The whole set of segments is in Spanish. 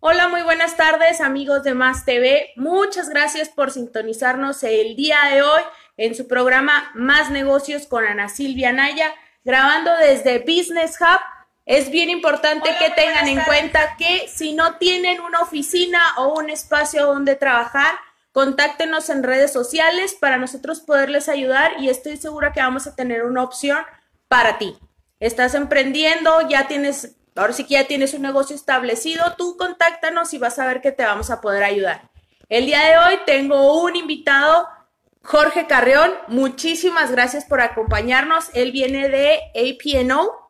Hola, muy buenas tardes amigos de Más TV. Muchas gracias por sintonizarnos el día de hoy en su programa Más Negocios con Ana Silvia Naya, grabando desde Business Hub. Es bien importante que tengan en cuenta que si no tienen una oficina o un espacio donde trabajar, contáctenos en redes sociales para nosotros poderles ayudar y estoy segura que vamos a tener una opción para ti. Estás emprendiendo, ya tienes Ahora sí que ya tienes un negocio establecido, tú contáctanos y vas a ver que te vamos a poder ayudar. El día de hoy tengo un invitado, Jorge Carrión. Muchísimas gracias por acompañarnos. Él viene de APNO,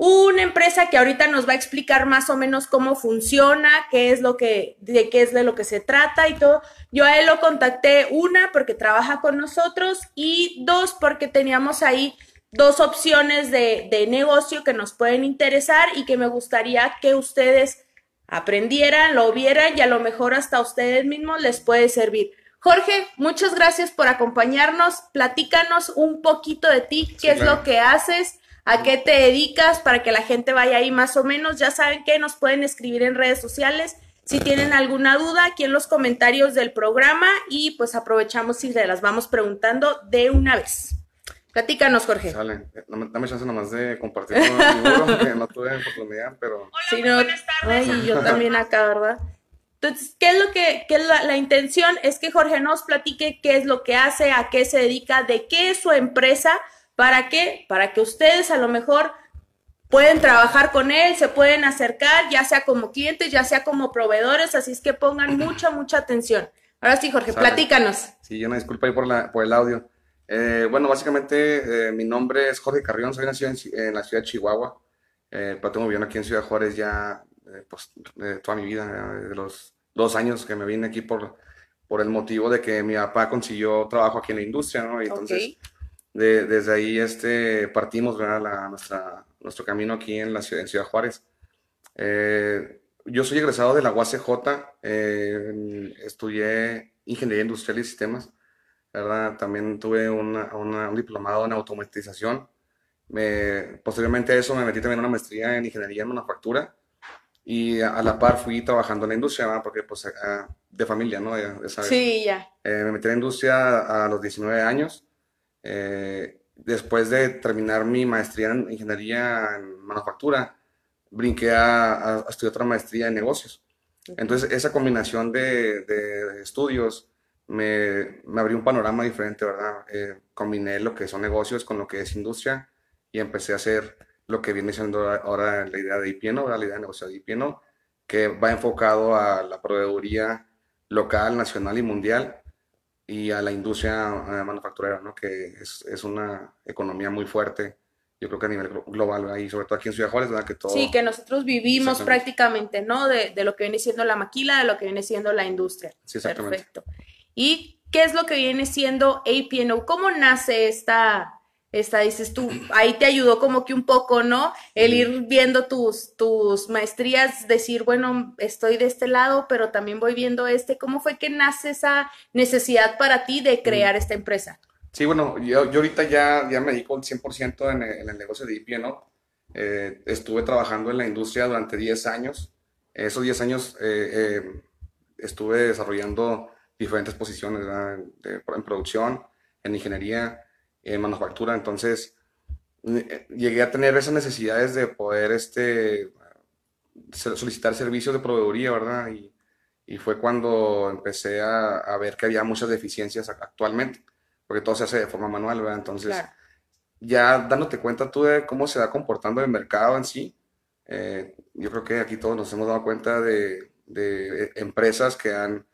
una empresa que ahorita nos va a explicar más o menos cómo funciona, qué es lo que, de qué es de lo que se trata y todo. Yo a él lo contacté, una, porque trabaja con nosotros y dos, porque teníamos ahí dos opciones de, de, negocio que nos pueden interesar y que me gustaría que ustedes aprendieran, lo vieran y a lo mejor hasta ustedes mismos les puede servir. Jorge, muchas gracias por acompañarnos. Platícanos un poquito de ti, qué es lo que haces, a qué te dedicas para que la gente vaya ahí más o menos. Ya saben que nos pueden escribir en redes sociales si tienen alguna duda aquí en los comentarios del programa y pues aprovechamos y se las vamos preguntando de una vez. Platícanos, Jorge. Sale, dame chance nomás de compartir libro, que no tuve oportunidad, pero... Hola, sí, no, buenas tardes. Ay, yo también acá, ¿verdad? Entonces, ¿qué es lo que, qué es la, la, intención? Es que Jorge nos platique qué es lo que hace, a qué se dedica, de qué es su empresa, para qué, para que ustedes a lo mejor pueden trabajar con él, se pueden acercar, ya sea como clientes, ya sea como proveedores, así es que pongan mucha, mucha atención. Ahora sí, Jorge, platícanos. Sí, una disculpa ahí por, la, por el audio. Eh, bueno, básicamente eh, mi nombre es Jorge Carrión, soy nacido en, en la ciudad de Chihuahua, eh, pero tengo viviendo aquí en Ciudad Juárez ya eh, pues, toda mi vida, de los dos años que me vine aquí por, por el motivo de que mi papá consiguió trabajo aquí en la industria, ¿no? Y entonces Okay. De- desde ahí este, partimos ¿verdad? La- nuestra, nuestro camino aquí en la ciudad, en Ciudad Juárez. Eh, yo soy egresado de la UACJ, eh, estudié Ingeniería Industrial y Sistemas. ¿verdad? También tuve una- una- un diplomado en automatización. Me, posteriormente a eso me metí también en una maestría en ingeniería en manufactura y a, a la par fui trabajando en la industria, ¿verdad? Porque pues ah, de familia, ¿no? Ya- ya sabes. Sí, ya. Eh, me metí en la industria a los 19 años. Eh, después de terminar mi maestría en ingeniería en manufactura, brinqué a, a- a estudiar otra maestría en negocios. Entonces, esa combinación de, de estudios me, me abrió un panorama diferente, ¿verdad? Eh, combiné lo que son negocios con lo que es industria y empecé a hacer lo que viene siendo ahora- la idea de IPNO. La idea de negocio de IPNO, que va enfocado a la proveeduría local, nacional y mundial y a la industria eh, manufacturera, ¿no? Que es, es una economía muy fuerte, yo creo que a nivel glo- global. Y sobre todo aquí en Ciudad Juárez, ¿verdad? Que todo... Sí, que nosotros vivimos prácticamente, ¿no? De, de lo que viene siendo la maquila, de lo que viene siendo la industria. Sí, exactamente. Perfecto. ¿Y qué es lo que viene siendo APNO? ¿Cómo nace esta, esta, dices tú, ahí te ayudó como que un poco, ¿no? El ir viendo tus, tus maestrías, decir, bueno, estoy de este lado, pero también voy viendo este. ¿Cómo fue que nace esa necesidad para ti de crear esta empresa? Sí, bueno, yo, yo ahorita ya, ya me dedico al 100% en el, en el negocio de IPNO. Eh, estuve trabajando en la industria durante 10 años. Esos 10 años eh, eh, estuve desarrollando diferentes posiciones, ¿verdad? De- en producción, en ingeniería, en manufactura. Entonces, eh, llegué a tener esas necesidades de poder este, so- solicitar servicios de proveeduría, ¿verdad? Y, y fue cuando empecé a, a ver que había muchas deficiencias ac- actualmente, porque todo se hace de forma manual, ¿verdad? Entonces, Claro. ya dándote cuenta tú de cómo se va comportando el mercado en sí, eh, yo creo que aquí todos nos hemos dado cuenta de, de, eh, empresas que han,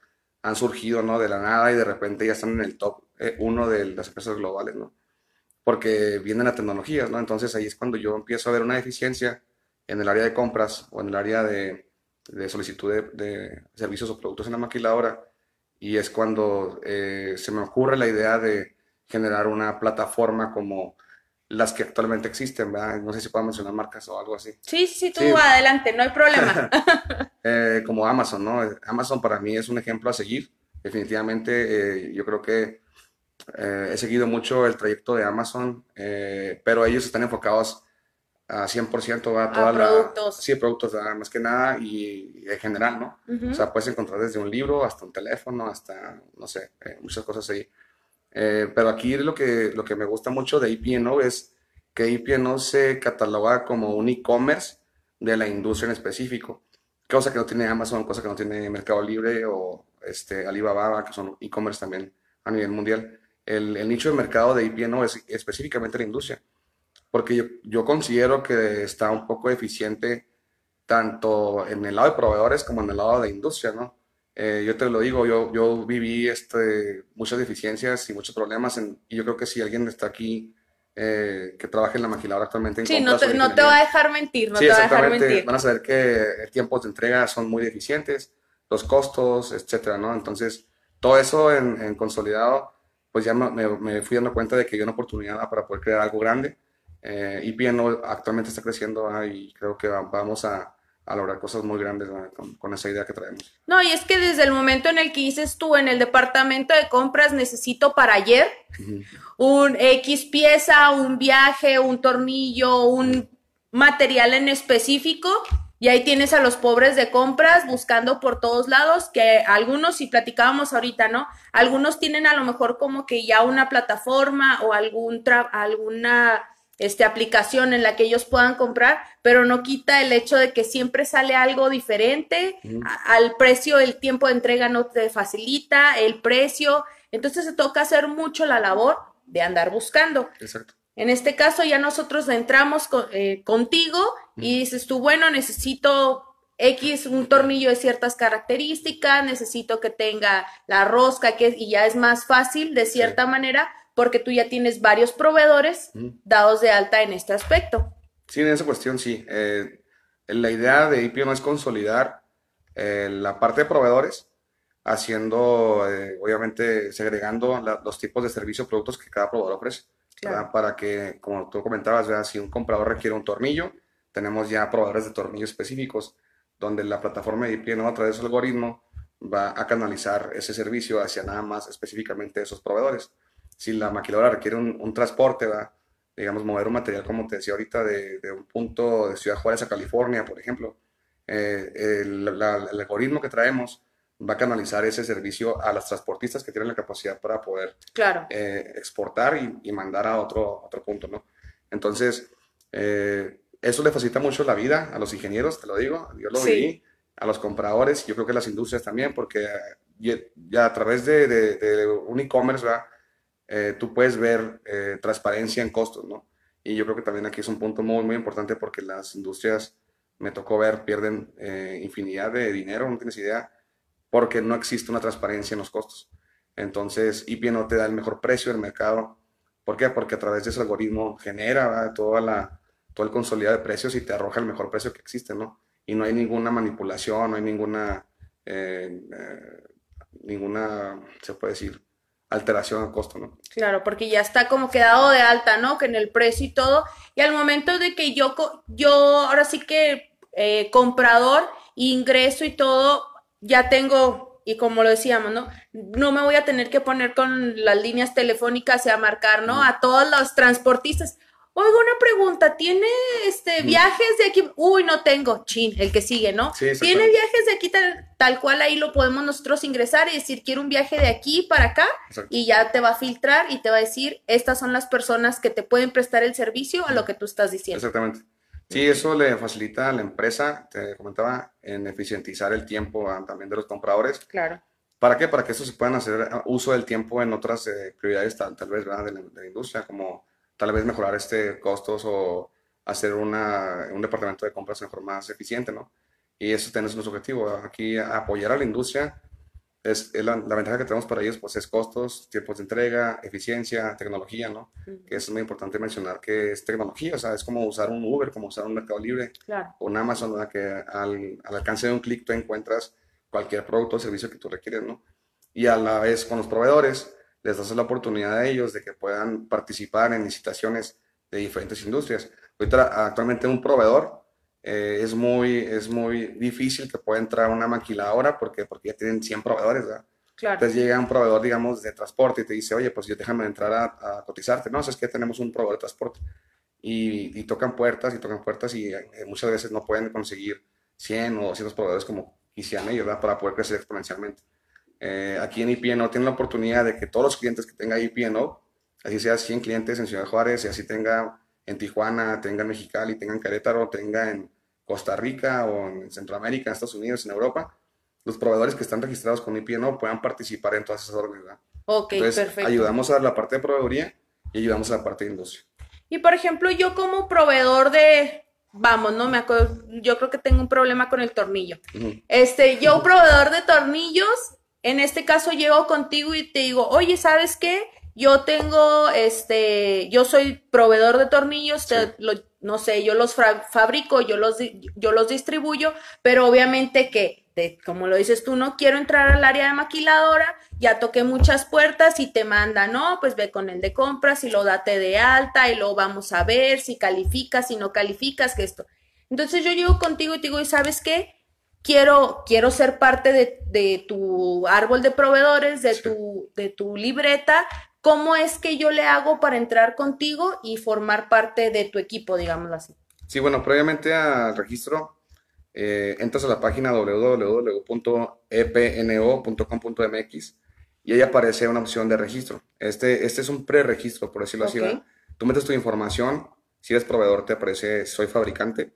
han surgido, ¿no? De la nada y de repente ya están en el top eh, uno de las empresas globales, ¿no? Porque vienen las tecnologías, ¿no? Entonces ahí es cuando yo empiezo a ver una deficiencia en el área de compras o en el área de, de solicitud de, de servicios o productos en la maquiladora y es cuando eh, se me ocurre la idea de generar una plataforma como las que actualmente existen, ¿verdad? No sé si puedo mencionar marcas o algo así. Sí, sí, sí, tú Sí. adelante, no hay problema. Eh, como Amazon, ¿no? Amazon para mí es un ejemplo a seguir. Definitivamente, eh, yo creo que Eh, he seguido mucho el trayecto de Amazon, eh, pero ellos están enfocados a 100% a toda a la... productos. Sí, productos más que nada y, y en general, ¿no? Ujú. O sea, puedes encontrar desde un libro hasta un teléfono, hasta, no sé, eh, muchas cosas ahí. Eh, pero aquí lo que, lo que me gusta mucho de IPNO es que IPNO se cataloga como un e-commerce de la industria en específico, cosa que no tiene Amazon, cosa que no tiene Mercado Libre o este, Alibaba, que son e-commerce también a nivel mundial. El, el nicho de mercado de IPNO es específicamente la industria, porque yo, yo considero que está un poco eficiente tanto en el lado de proveedores como en el lado de industria, ¿no? Eh, yo te lo digo, yo, yo viví este, muchas deficiencias y muchos problemas en- y yo creo que si alguien está aquí eh, que trabaja en la maquiladora actualmente en Sí, no te, no te va a dejar mentir, no sí, te va a dejar mentir. van a saber que el tiempo de entrega son muy deficientes, los costos, etcétera, ¿no? Entonces, todo eso en, en consolidado, pues ya me, me- fui dando cuenta de que hay una oportunidad para poder crear algo grande. Eh, IPN actualmente está creciendo ah, y creo que va- vamos a, a lograr cosas muy grandes con, con esa idea que traemos. No, y es que desde el momento en el que dices tú en el departamento de compras necesito para ayer un X pieza, un viaje, un tornillo, un material en específico, y ahí tienes a los pobres de compras buscando por todos lados, que algunos, si platicábamos ahorita, ¿no? Algunos tienen a lo mejor como que ya una plataforma o algún tra- alguna este, aplicación en la que ellos puedan comprar, pero no quita el hecho de que siempre sale algo diferente, al precio, el tiempo de entrega no te facilita, el precio, entonces se toca hacer mucho la labor de andar buscando. Exacto. En este caso ya nosotros entramos co- eh, contigo y dices tú, bueno, necesito X, un tornillo de ciertas características, necesito que tenga la rosca, que, y ya es más fácil de cierta manera porque tú ya tienes varios proveedores dados de alta en este aspecto. Sí, en esa cuestión sí. Eh, la idea de no es consolidar eh, la parte de proveedores, haciendo, eh, obviamente, segregando la- los tipos de servicios o productos que cada proveedor ofrece, Claro. Para que, como tú comentabas, ¿verdad? si un comprador requiere un tornillo, tenemos ya proveedores de tornillos específicos, donde la plataforma de IPO a través del algoritmo va a canalizar ese servicio hacia nada más específicamente esos proveedores. Si la maquiladora requiere un, un transporte, ¿verdad? digamos, mover un material, como te decía ahorita, de, de un punto de Ciudad Juárez a California, por ejemplo, eh, el, la- el algoritmo que traemos va a canalizar ese servicio a las transportistas que tienen la capacidad para poder Claro. eh, exportar y, y mandar a otro, otro punto, ¿no? Entonces, eh, eso le facilita mucho la vida a los ingenieros, te lo digo, yo lo Sí. viví, a los compradores, yo creo que a las industrias también, porque eh, ya, a través de, de- de un e-commerce. Eh, tú puedes ver transparencia en costos, ¿no? Y yo creo que también aquí es un punto muy, muy importante porque las industrias, me tocó ver, pierden infinidad de dinero, no tienes idea, porque no existe una transparencia en los costos. Entonces, IPI no te da el mejor precio del mercado. ¿Por qué? Porque a través de ese algoritmo genera toda la, todo el consolidado de precios y te arroja el mejor precio que existe, ¿no? Y no hay ninguna manipulación, no hay ninguna, eh, eh, ninguna, se puede decir, alteración al costo, ¿no? Claro, porque ya está como quedado de alta, ¿no? Que en el precio y todo. Y al momento de que yo, yo ahora sí que eh, comprador, ingreso y todo, ya tengo, y como lo decíamos, ¿no? No me voy a tener que poner con las líneas telefónicas y a marcar, ¿no? A todos los transportistas. Oiga, una pregunta, ¿tiene este viajes de aquí? Uy, no tengo. Chin, el que sigue, ¿no? Sí, ¿Tiene viajes de aquí tal, tal cual ahí lo podemos nosotros ingresar y decir, quiero un viaje de aquí para acá? Exacto. y ya te va a filtrar y te va a decir, estas son las personas que te pueden prestar el servicio a lo que tú estás diciendo. Exactamente. Sí, eso le facilita a la empresa, te comentaba, en eficientizar el tiempo ah, también de los compradores. Claro. ¿Para qué? Para que estos se puedan hacer ah, uso del tiempo en otras eh, prioridades, tal, tal vez, ¿verdad? De la, de la industria, como tal vez mejorar este costos o hacer una, un departamento de compras mejor más eficiente, ¿no? Y eso también es nuestro objetivo. Aquí apoyar a la industria es, es la, la ventaja que tenemos para ellos, pues es costos, tiempos de entrega, eficiencia, tecnología, ¿no? Que es muy importante mencionar que es tecnología, o sea, es como usar un Uber, como usar un Mercado Libre Claro. o un Amazon, ¿verdad? que al, al alcance de un clic tú encuentras cualquier producto o servicio que tú requieres, ¿no? Y a la vez con los proveedores les das la oportunidad a ellos de que puedan participar en licitaciones de diferentes industrias. Ahorita actualmente un proveedor eh, es, muy, es muy difícil que pueda entrar una maquiladora porque, porque ya tienen 100 proveedores, ¿verdad? Claro. Entonces llega un proveedor, digamos, de transporte y te dice, oye, pues yo déjame entrar a, a cotizarte. No, es que tenemos un proveedor de transporte. Y, y tocan puertas y tocan puertas y eh, muchas veces no pueden conseguir 100 o 200 proveedores como quisieran ellos, ¿verdad? Para poder crecer exponencialmente. Eh, aquí en IPNO tienen la oportunidad de que todos los clientes que tenga IPNO, así sea 100 clientes en Ciudad Juárez y así tenga en Tijuana, tenga en Mexicali, tenga en Querétaro, tenga en Costa Rica o en Centroamérica, en Estados Unidos, en Europa, los proveedores que están registrados con IPNO puedan participar en todas esas órdenes. ¿verdad? Ok, Entonces, perfecto. ayudamos a la parte de proveeduría y ayudamos a la parte de industria. Y por ejemplo, yo como proveedor de, vamos, no me acuerdo, yo creo que tengo un problema con el tornillo. Este, yo proveedor de tornillos, en este caso llego contigo y te digo, oye, ¿sabes qué? Yo tengo, este, yo soy proveedor de tornillos, te- lo- no sé, yo los fabrico, yo los, yo los distribuyo, pero obviamente que, como lo dices tú, no quiero entrar al área de maquiladora, ya toqué muchas puertas y te manda, no, pues ve con el de compras y lo date de alta y luego vamos a ver si calificas, si no calificas, que esto. Entonces yo llego contigo y te digo, ¿y sabes qué? quiero, quiero ser parte de, de tu árbol de proveedores, de, tu, de tu libreta. ¿Cómo es que yo le hago para entrar contigo y formar parte de tu equipo, digámoslo así? Sí, bueno, previamente al registro, eh, entras a la página www.epno.com.mx y ahí aparece una opción de registro. Este, este es un preregistro, por decirlo así. ¿verdad? Tú metes tu información, si eres proveedor te aparece soy fabricante,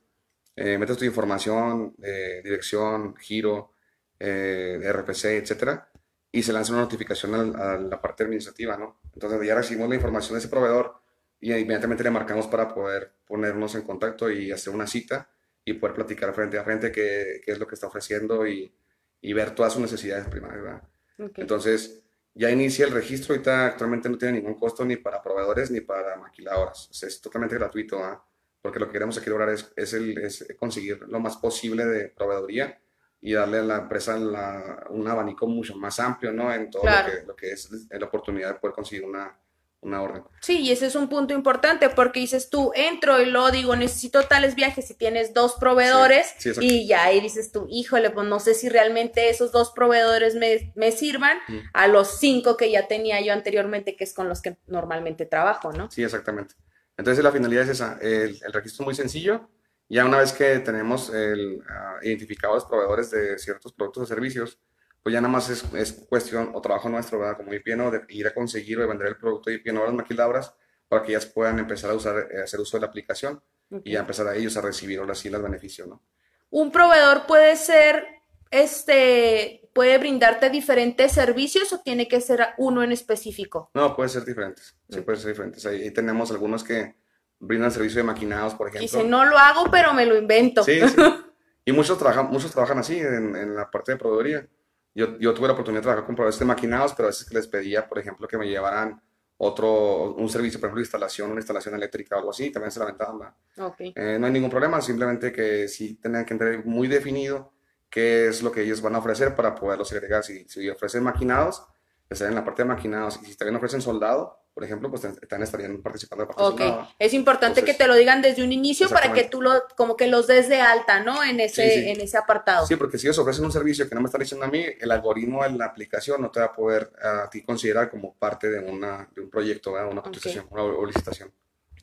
eh, metes tu información, eh, dirección, giro, RPC, etcétera, y se lanza una notificación al- a, la parte administrativa, ¿no? Entonces ya recibimos la información de ese proveedor y inmediatamente le marcamos para poder ponernos en contacto y hacer una cita y poder platicar frente a frente qué, qué es lo que está ofreciendo y, y ver todas sus necesidades primarias, ¿verdad? Ok. Entonces, ya inicia el registro, ahorita actualmente no tiene ningún costo ni para proveedores ni para maquiladoras, O sea, es totalmente gratuito, ¿verdad? Porque lo que queremos aquí lograr es, es, el- es conseguir lo más posible de proveeduría y darle a la empresa la- un abanico mucho más amplio, ¿no? En todo Claro. lo, que, lo que es la oportunidad de poder conseguir una, una orden. Sí, y ese es un punto importante porque dices tú, entro y lo digo, necesito tales viajes y tienes dos proveedores Sí, y ya ahí dices tú, híjole, pues no sé si realmente esos dos proveedores me, me sirvan Ujú. a los cinco que ya tenía yo anteriormente, que es con los que normalmente trabajo, ¿no? Sí, exactamente. Entonces la finalidad es esa, el, el registro es muy sencillo. Ya una vez que tenemos el, ah, identificados los proveedores de ciertos productos o servicios, pues ya nada más es, es cuestión o trabajo nuestro, ¿verdad? Como IPNO, de ir a conseguir o de vender el producto de IPNO a las maquiladoras para que ellas puedan empezar a usar, eh, hacer uso de la aplicación y ya empezar a ellos a recibir ahora sí los beneficios, ¿no? Un proveedor puede ser, este, puede brindarte diferentes servicios o tiene que ser uno en específico. No, puede ser diferentes, sí Ok. puede ser diferentes. Ahí, ahí tenemos algunos que brindan servicio de maquinados, por ejemplo. Dice, no lo hago, pero me lo invento. Sí, sí. Y muchos trabajan, muchos trabajan así en, en la parte de proveeduría. Yo, yo tuve la oportunidad de trabajar con proveedores de maquinados, pero a veces les pedía, por ejemplo, que me llevaran otro, un servicio, por ejemplo, de instalación, una instalación eléctrica o algo así, también se la aventaban. ¿verdad? Ok. Eh, no hay ningún problema, simplemente que sí tenían que tener muy definido qué es lo que ellos van a ofrecer para poderlos agregar. Si, si ofrecen maquinados, estarían en la parte de maquinados. Y si también ofrecen soldado, por ejemplo, pues también estarían participando de Ok, soldado. es importante que te lo digan desde un inicio para que tú lo, como que los des de alta, ¿no? En ese, Sí, sí. en ese apartado. Sí, porque si ellos ofrecen un servicio que no me están diciendo a mí, el algoritmo en la aplicación no te va a poder a ti considerar como parte de, una, de un proyecto, ¿verdad? una cotización una, o licitación.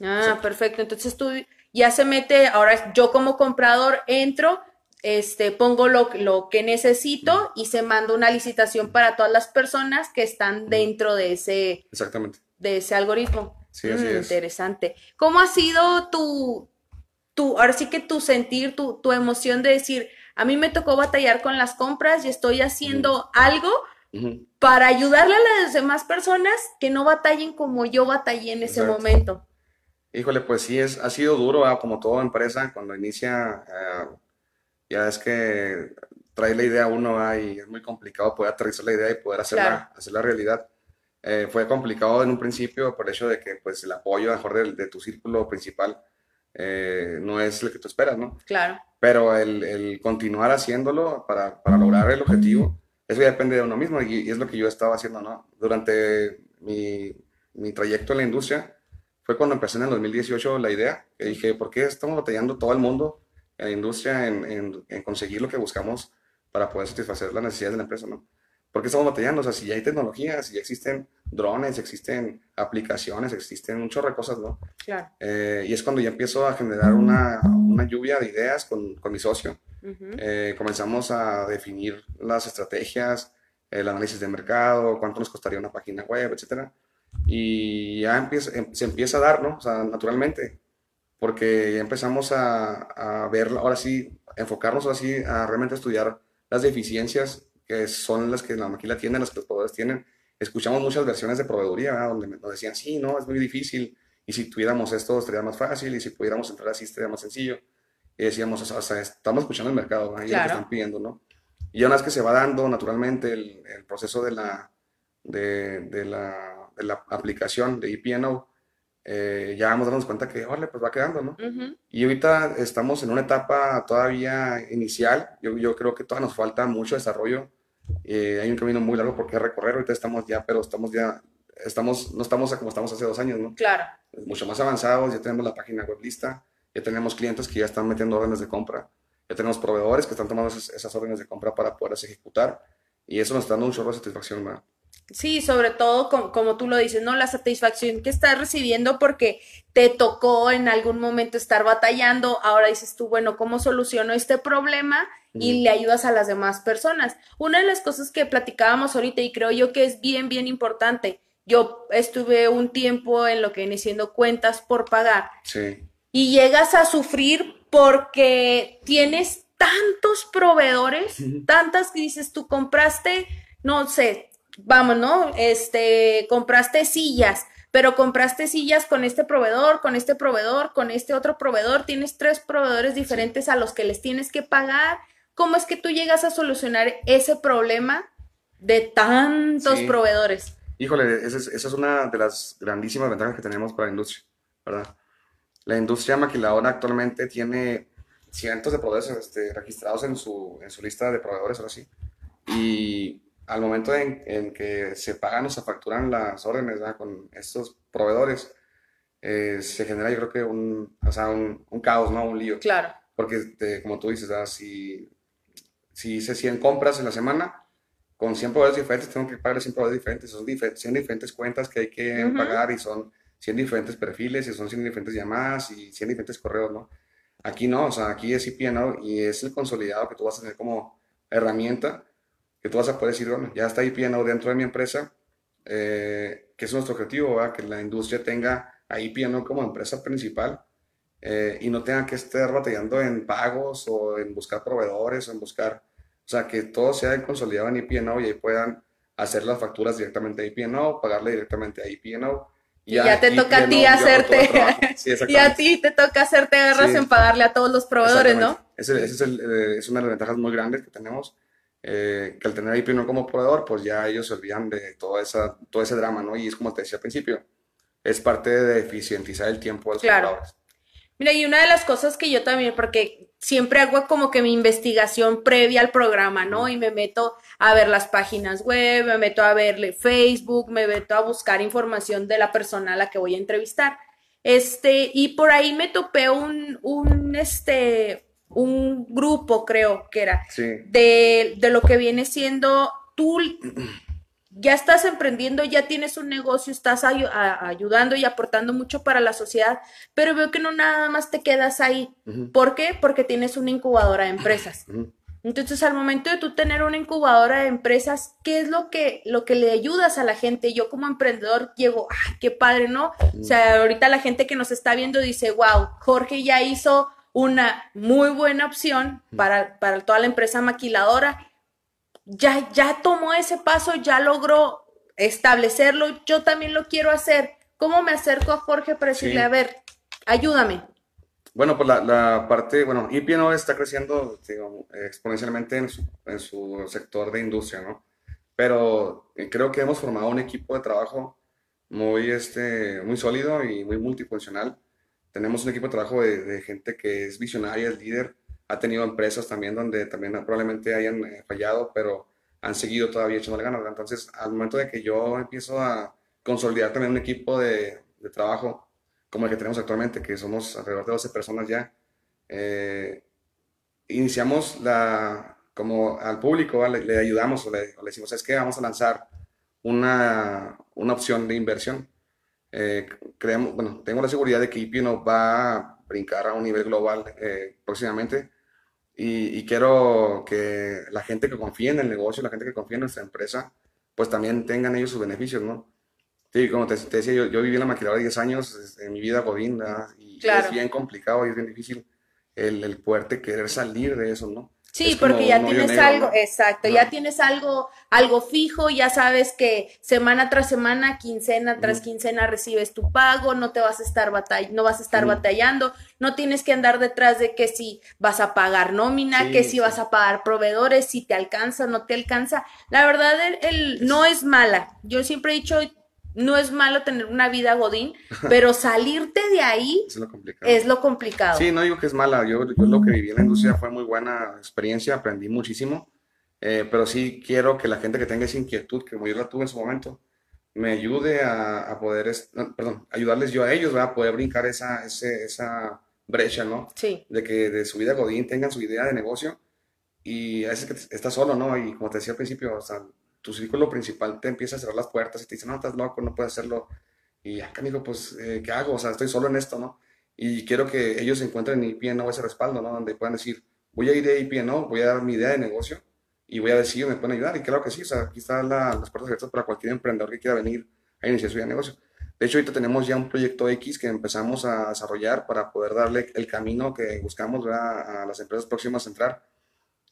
Ah, Exacto. perfecto. Entonces tú ya se mete, ahora yo como comprador entro, este, pongo lo, lo que necesito y se manda una licitación para todas las personas que están dentro de ese, Exactamente. De ese algoritmo. Sí, así Mm, es. Interesante. ¿Cómo ha sido tu, tu, ahora sí que tu sentir, tu, tu emoción de decir, a mí me tocó batallar con las compras y estoy haciendo algo para ayudarle a las demás personas que no batallen como yo batallé en ese Exacto. momento? Híjole, pues sí, es, ha sido duro, ¿verdad? como toda empresa, cuando inicia, eh, ya es que trae la idea uno ¿verdad? y es muy complicado poder aterrizar la idea y poder hacerla, Claro. hacerla realidad. Eh, fue complicado en un principio por el hecho de que pues, el apoyo mejor de, de tu círculo principal eh, no es el que tú esperas, ¿no? Claro. Pero el, el continuar haciéndolo para, para lograr el objetivo, eso ya depende de uno mismo y, y es lo que yo estaba haciendo, ¿no? Durante mi, mi trayecto en la industria, fue cuando empecé en el 2018 la idea, que dije, ¿por qué estamos batallando todo el mundo en la industria en, en, en conseguir lo que buscamos para poder satisfacer las necesidades de la empresa, ¿no? ¿Por qué estamos batallando? O sea, si ya hay tecnologías, si ya existen drones, existen aplicaciones, existen de cosas, ¿no? Claro. Eh, y es cuando ya empiezo a generar una, una lluvia de ideas con, con mi socio. Eh, comenzamos a definir las estrategias, el análisis de mercado, cuánto nos costaría una página web, etcétera. Y ya empieza, em, se empieza a dar, ¿no? O sea, naturalmente, porque ya empezamos a, a ver, ahora sí, enfocarnos así a realmente estudiar las deficiencias que son las que la maquila tiene, las que los proveedores tienen. Escuchamos muchas versiones de proveedoría donde nos decían, sí, no, es muy difícil, y si tuviéramos esto sería más fácil, y si pudiéramos entrar así sería más sencillo. Y decíamos, o sea, estamos escuchando el mercado, ¿no? y lo que están pidiendo, ¿no? Y una vez que se va dando naturalmente el, el proceso de la, de, de, la, de la aplicación de EPNO, eh, ya vamos darnos cuenta que, órale, pues va quedando, ¿no? Y ahorita estamos en una etapa todavía inicial. Yo, yo creo que todavía nos falta mucho desarrollo. Eh, hay un camino muy largo por qué recorrer. Ahorita estamos ya, pero estamos ya, estamos, no estamos como estamos hace dos años, ¿no? Claro. Mucho más avanzados, ya tenemos la página web lista, ya tenemos clientes que ya están metiendo órdenes de compra, ya tenemos proveedores que están tomando esas, esas órdenes de compra para poderlas ejecutar. Y eso nos está dando un chorro de satisfacción, ¿verdad? Sí, sobre todo como, tú lo dices, ¿no? La satisfacción que estás recibiendo porque te tocó en algún momento estar batallando, ahora dices tú, bueno, ¿cómo soluciono este problema? Y le ayudas a las demás personas. Una de las cosas que platicábamos ahorita y creo yo que es bien, bien importante, yo estuve un tiempo en lo que viene siendo cuentas por pagar. Sí. Y llegas a sufrir porque tienes tantos proveedores, tantas que dices, tú compraste, no sé, vamos, ¿no? Este, compraste sillas, pero compraste sillas con este proveedor, con este proveedor, con este otro proveedor, tienes tres proveedores diferentes a los que les tienes que pagar. ¿Cómo es que tú llegas a solucionar ese problema de tantos proveedores? Híjole, esa es, una de las grandísimas ventajas que tenemos para la industria, ¿verdad? La industria maquiladora actualmente tiene cientos de proveedores este, registrados en su, en su lista de proveedores, ahora sí. Y al momento en, en, que se pagan o se facturan las órdenes con estos proveedores, eh, se genera yo creo que un, o sea, un, un, caos, ¿no? Un lío. Claro. Porque, como tú dices, si, si hice 100 compras en la semana, con 100 proveedores diferentes, tengo que pagar 100 proveedores diferentes. Son 100 diferentes cuentas que hay que pagar y son 100 diferentes perfiles y son 100 diferentes llamadas y 100 diferentes correos, ¿no? Aquí no, o sea, aquí es IPNO y es el consolidado que tú vas a tener como herramienta que tú vas a poder decir, bueno, ya está IPNO dentro de mi empresa, eh, que es nuestro objetivo, que la industria tenga a IPNO como empresa principal eh, y no tenga que estar batallando en pagos o en buscar proveedores o en buscar, o sea, que todo sea consolidado en IPNO y ahí puedan hacer las facturas directamente a IPNO, pagarle directamente a IPNO. Y ya, te toca a ti hacerte, y a ti te toca hacerte garras en pagarle a todos los proveedores, ¿no? Esa es, eh, es una de las ventajas muy grandes que tenemos eh, que al tener IPNO como proveedor, pues ya ellos se olvidan de toda esa, todo ese drama, ¿no? Y es como te decía al principio, es parte de eficientizar el tiempo de los claro. Mira, y una de las cosas que yo también, porque siempre hago como que mi investigación previa al programa, ¿no? Y me meto a ver las páginas web, me meto a verle Facebook, me meto a buscar información de la persona a la que voy a entrevistar. Este, y por ahí me topé un, un, este, un grupo, creo que era, de, de, lo que viene siendo tú ya estás emprendiendo, ya tienes un negocio, estás ayudando y aportando mucho para la sociedad, pero veo que no nada más te quedas ahí. ¿Por qué? Porque tienes una incubadora de empresas. Entonces, al momento de tú tener una incubadora de empresas, ¿qué es lo que, lo que le ayudas a la gente? Yo como emprendedor llego, ¡ay, qué padre, ¿no? O sea, ahorita la gente que nos está viendo dice, wow, Jorge ya hizo una muy buena opción para, para toda la empresa maquiladora. Ya, ya tomó ese paso, ya logró establecerlo, yo también lo quiero hacer. ¿Cómo me acerco a Jorge para decirle, a ver, ayúdame? Bueno, pues la, la parte, bueno, IPNO está creciendo exponencialmente en su, en su, sector de industria, ¿no? Pero creo que hemos formado un equipo de trabajo muy, este, muy sólido y muy multifuncional tenemos un equipo de trabajo de, gente que es visionaria, es líder, ha tenido empresas también donde también probablemente hayan eh, fallado, pero han seguido todavía echando ganas. Entonces, al momento de que yo empiezo a consolidar también un equipo de, trabajo como el que tenemos actualmente, que somos alrededor de 12 personas ya, eh, iniciamos la, como al público le, ayudamos o le, decimos, es que vamos a lanzar una, una opción de inversión. Eh, creemos, bueno, tengo la seguridad de que IP nos va a brincar a un nivel global eh, próximamente y, y, quiero que la gente que confíe en el negocio, la gente que confíe en nuestra empresa, pues también tengan ellos sus beneficios, ¿no? Sí, como te, decía, yo, yo, viví en la maquinaria 10 años en mi vida godín, y es bien complicado y es bien difícil el, el poderte querer salir de eso, ¿no? Sí, porque ya tienes algo, exacto, ya tienes algo, algo fijo, ya sabes que semana tras semana, quincena tras quincena recibes tu pago, no te vas a estar batall no vas a estar batallando, no tienes que andar detrás de que si vas a pagar nómina, que si vas a pagar proveedores, si te alcanza, no te alcanza. La verdad, el no es mala. Yo siempre he dicho, no es malo tener una vida godín, pero salirte de ahí es lo complicado. Sí, no digo que es mala. Yo, lo que viví en la industria fue muy buena experiencia, aprendí muchísimo. Eh, pero sí quiero que la gente que tenga esa inquietud, que como yo la tuve en su momento, me ayude a, poder, perdón, ayudarles yo a ellos, a poder brincar esa, esa brecha, ¿no? Sí. De que de su vida godín tengan su idea de negocio y a veces que estás solo, ¿no? Y como te decía al principio, o sea, tu círculo principal te empieza a cerrar las puertas y te dice, no, estás loco, no puedes hacerlo. Y acá digo, pues, eh, ¿qué hago? O sea, estoy solo en esto, ¿no? Y quiero que ellos encuentren en IPNO ese respaldo, ¿no? Donde puedan decir, voy a ir a IPNO, voy a dar mi idea de negocio y voy a ellos me pueden ayudar. Y creo que sí, o sea, aquí están las puertas abiertas para cualquier emprendedor que quiera venir a iniciar su negocio. De hecho, ahorita tenemos ya un proyecto X que empezamos a desarrollar para poder darle el camino que buscamos a las empresas próximas a entrar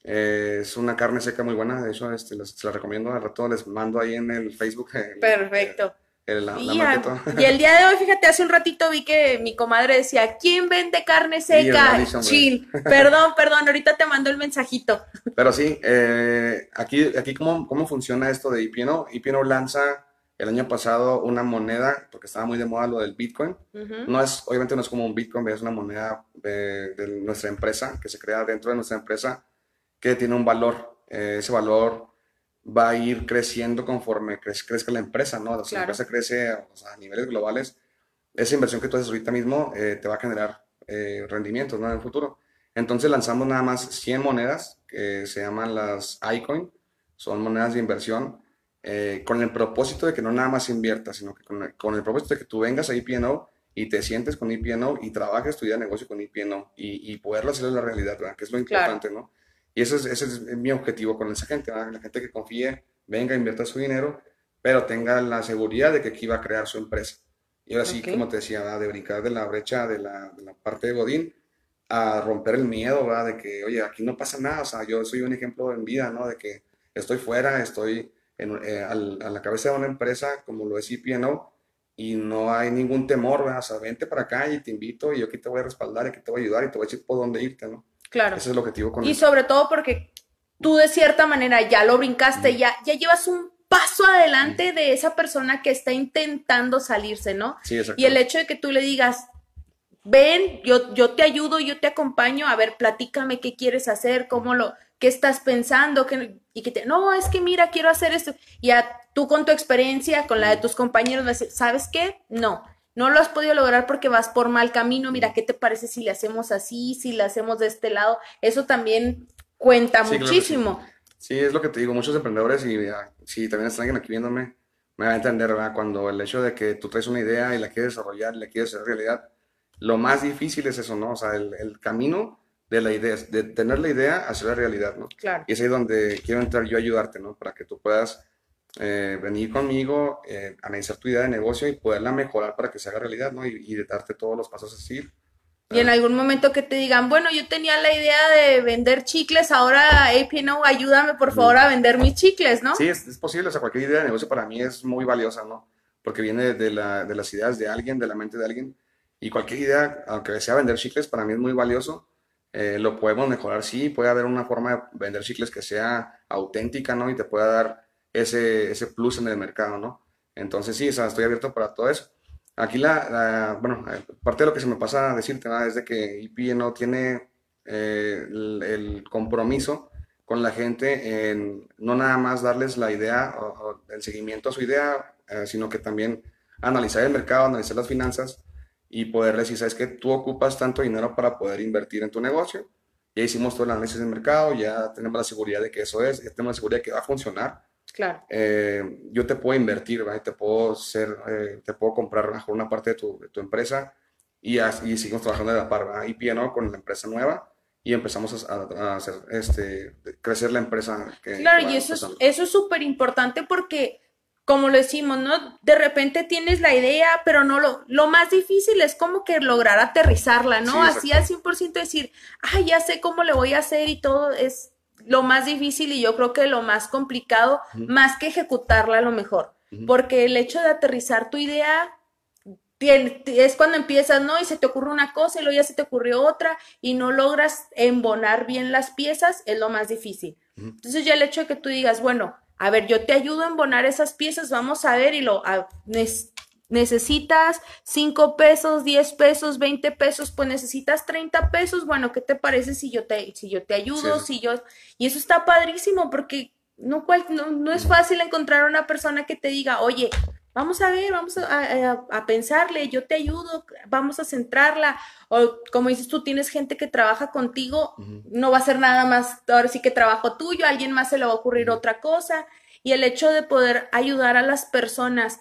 eh, es una carne seca muy buena, de hecho, este, se la recomiendo. Al rato les mando ahí en el Facebook. Perfecto. y, el día de hoy, fíjate, hace un ratito vi que mi comadre decía, ¿quién vende carne seca? Chin. Perdón, perdón, ahorita te mando el mensajito. Pero sí, eh, aquí, aquí ¿cómo, cómo funciona esto de IPNO. IPNO lanza el año pasado una moneda, porque estaba muy de moda lo del Bitcoin. No es, obviamente no es como un Bitcoin, es una moneda de, de nuestra empresa, que se crea dentro de nuestra empresa que tiene un valor. Eh, ese valor va a ir creciendo conforme crezca la empresa, ¿no? O sea, la empresa crece a niveles globales. Esa inversión que tú haces ahorita mismo eh, te va a generar eh, rendimientos, ¿no? En el futuro. Entonces lanzamos nada más 100 monedas que se llaman las iCoin. Son monedas de inversión con el propósito de que no nada más inviertas, sino que con el, propósito de que tú vengas a IPNO y te sientes con IPNO y trabajes tu día de negocio con IPNO y, y poderlo hacer en la realidad, ¿verdad? Que es lo importante, ¿no? Y ese es, ese es mi objetivo con esa gente, la gente que confíe, venga, invierta su dinero, pero tenga la seguridad de que aquí va a crear su empresa. Y ahora sí, como te decía, de brincar de la brecha de la, de la, parte de Godín a romper el miedo, ¿verdad? De que, oye, aquí no pasa nada, o sea, yo soy un ejemplo en vida, ¿no? De que estoy fuera, estoy en, eh, a la cabeza de una empresa como lo es IPNO y no hay ningún temor, ¿verdad? O sea, vente para acá y te invito y yo aquí te voy a respaldar y aquí te voy a ayudar y te voy a decir por dónde irte, ¿no? Claro. Ese es el objetivo con Y sobre todo porque tú de cierta manera ya lo brincaste, ya, ya llevas un paso adelante de esa persona que está intentando salirse, ¿no? Sí, exacto. Y el hecho de que tú le digas, ven, yo, yo te ayudo, yo te acompaño, a ver, platícame qué quieres hacer, cómo lo, qué estás pensando, y que te, no, es que mira, quiero hacer esto. Y a, tú con tu experiencia, con la de tus compañeros, ¿sabes qué? No, no lo has podido lograr porque vas por mal camino, mira, ¿qué te parece si le hacemos así, si le hacemos de este lado? Eso también cuenta muchísimo. sí. es lo que te digo, muchos emprendedores, y si también está alguien aquí viéndome, me va a entender, ¿verdad? Cuando el hecho de que tú traes una idea y la quieres desarrollar, la quieres hacer realidad, lo más difícil es eso, ¿no? O sea, el, camino de la idea, de tener la idea, hacerla realidad, ¿no? Claro. Y es ahí donde quiero entrar yo a ayudarte, ¿no? Para que tú puedas eh, venir conmigo, eh, analizar tu idea de negocio y poderla mejorar para que se haga realidad, ¿no? Y, y darte todos los pasos a seguir. Y en algún momento que te digan, bueno, yo tenía la idea de vender chicles, ahora APNO, ayúdame por favor a vender mis chicles, ¿no? Sí, es, posible, o sea, cualquier idea de negocio para mí es muy valiosa, ¿no? Porque viene de, la, de las ideas de alguien, de la mente de alguien, y cualquier idea, aunque sea vender chicles, para mí es muy valioso. Eh, lo podemos mejorar, sí, puede haber una forma de vender chicles que sea auténtica, ¿no? Y te pueda dar ese, ese plus en el mercado, ¿no? Entonces sí, o sea, estoy abierto para todo eso. Aquí la, bueno, eh, parte de lo que se me pasa a decirte es de que IP no tiene eh, el, compromiso con la gente en no nada más darles la idea o, el seguimiento a su idea, eh, sino que también analizar el mercado, analizar las finanzas y poder decir, sabes que tú ocupas tanto dinero para poder invertir en tu negocio ya hicimos todo el análisis del mercado, ya tenemos la seguridad de que eso es, ya tenemos la seguridad de que va a funcionar. Claro. Eh, yo te puedo invertir, ¿verdad? te puedo, ser, eh, te puedo comprar mejor una parte de tu, de tu empresa y, y, seguimos trabajando de la par, ¿verdad? y PNO con la empresa nueva y empezamos a, a, hacer, este, crecer la empresa. Que, claro, y eso es, eso es súper importante porque como lo decimos, ¿no? De repente tienes la idea, pero no lo, lo más difícil es como que lograr aterrizarla, ¿no? Así al 100% decir, ay, ya sé cómo le voy a hacer y todo es lo más difícil y yo creo que lo más complicado, más que ejecutarla a lo mejor, porque el hecho de aterrizar tu idea es cuando empiezas, ¿no? Y se te ocurre una cosa y luego ya se te ocurrió otra y no logras embonar bien las piezas, es lo más difícil. Entonces ya el hecho de que tú digas, bueno, a ver, yo te ayudo a embonar esas piezas, vamos a ver y lo necesitas 5 pesos, 10 pesos, 20 pesos, pues necesitas 30 pesos, bueno, ¿qué te parece si yo te, si yo te ayudo? Si yo, y eso está padrísimo porque no, cual, no, no es fácil encontrar una persona que te diga, oye, vamos a ver, vamos a, pensarle, yo te ayudo, vamos a centrarla. O como dices tú, tienes gente que trabaja contigo, no va a ser nada más, ahora sí que trabajo tuyo, a alguien más se le va a ocurrir otra cosa. Y el hecho de poder ayudar a las personas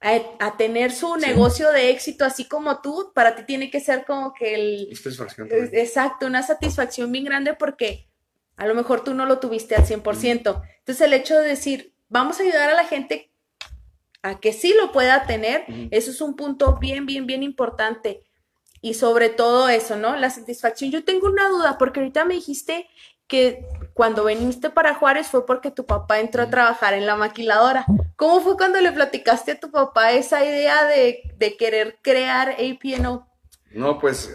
a, tener su negocio de éxito así como tú, para ti tiene que ser como que el... Satisfacción. Exacto, una satisfacción bien grande porque a lo mejor tú no lo tuviste al 100%. Entonces el hecho de decir, vamos a ayudar a la gente a que sí lo pueda tener, eso es un punto bien, bien, bien importante. Y sobre todo eso, ¿no? La satisfacción. Yo tengo una duda, porque ahorita me dijiste que cuando viniste para Juárez fue porque tu papá entró a trabajar en la maquiladora. ¿Cómo fue cuando le platicaste a tu papá esa idea de, querer crear APNO? No, pues,